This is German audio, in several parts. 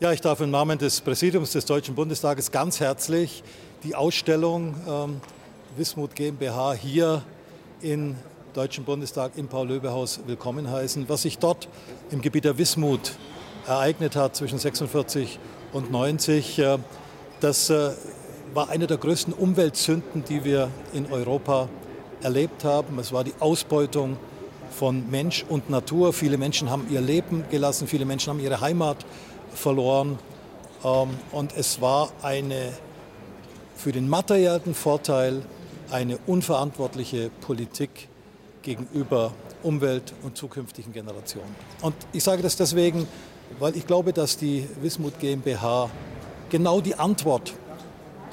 Ja, ich darf im Namen des Präsidiums des Deutschen Bundestages ganz herzlich die Ausstellung ähm, Wismut GmbH hier im Deutschen Bundestag im Paul-Löbe-Haus willkommen heißen. Was sich dort im Gebiet der Wismut ereignet hat zwischen 46 und 90, äh, das äh, war eine der größten Umweltsünden, die wir in Europa erlebt haben. Es war die Ausbeutung von Mensch und Natur. Viele Menschen haben ihr Leben gelassen, viele Menschen haben ihre Heimat verloren. Ähm, und es war eine für den materiellen Vorteil eine unverantwortliche Politik gegenüber Umwelt und zukünftigen Generationen. Und ich sage das deswegen, weil ich glaube, dass die Wismut GmbH genau die Antwort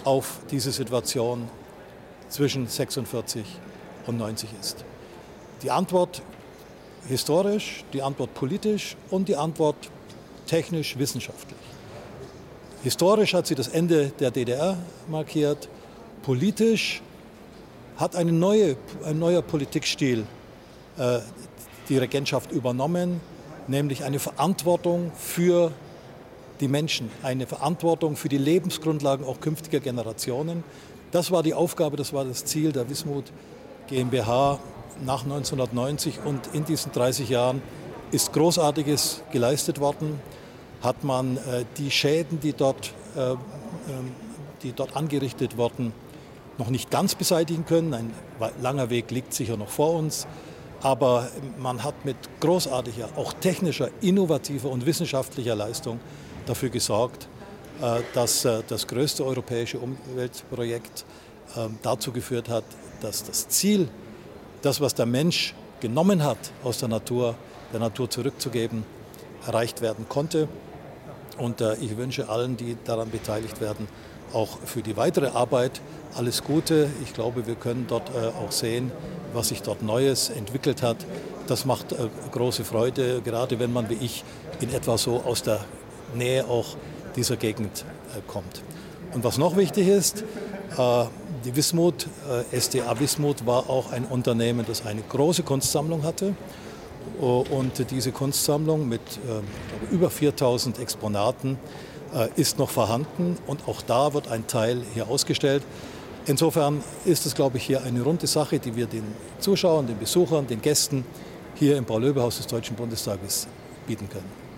auf diese Situation zwischen 46 und 90 ist. Die Antwort historisch, die Antwort politisch und die Antwort technisch wissenschaftlich. Historisch hat sie das Ende der DDR markiert, politisch hat eine neue, ein neuer Politikstil äh, die Regentschaft übernommen, nämlich eine Verantwortung für die Menschen, eine Verantwortung für die Lebensgrundlagen auch künftiger Generationen. Das war die Aufgabe, das war das Ziel der Wismut GmbH nach 1990 und in diesen 30 Jahren ist Großartiges geleistet worden. Hat man äh, die Schäden, die dort, äh, ähm, die dort angerichtet wurden, noch nicht ganz beseitigen können. Ein langer Weg liegt sicher noch vor uns. Aber man hat mit großartiger, auch technischer, innovativer und wissenschaftlicher Leistung dafür gesorgt, äh, dass das größte europäische Umweltprojekt ähm, dazu geführt hat, dass das Ziel, das, was der Mensch genommen hat aus der Natur, der Natur zurückzugeben, erreicht werden konnte. Und äh, ich wünsche allen, die daran beteiligt werden, auch für die weitere Arbeit alles Gute. Ich glaube, wir können dort auch sehen, was sich dort Neues entwickelt hat. Das macht große Freude, gerade wenn man wie ich in etwa so aus der Nähe auch dieser Gegend äh, kommt. Und was noch wichtig ist, äh, die Wismut, äh, SDA Wismut war auch ein Unternehmen, das eine große Kunstsammlung hatte. Und diese Kunstsammlung mit über 4000 Exponaten ist noch vorhanden und auch da wird ein Teil hier ausgestellt. Insofern ist es, glaube ich, hier eine runde Sache, die wir den Zuschauern, den Besuchern, den Gästen hier im Paul-Löbe-Haus des Deutschen Bundestages bieten können.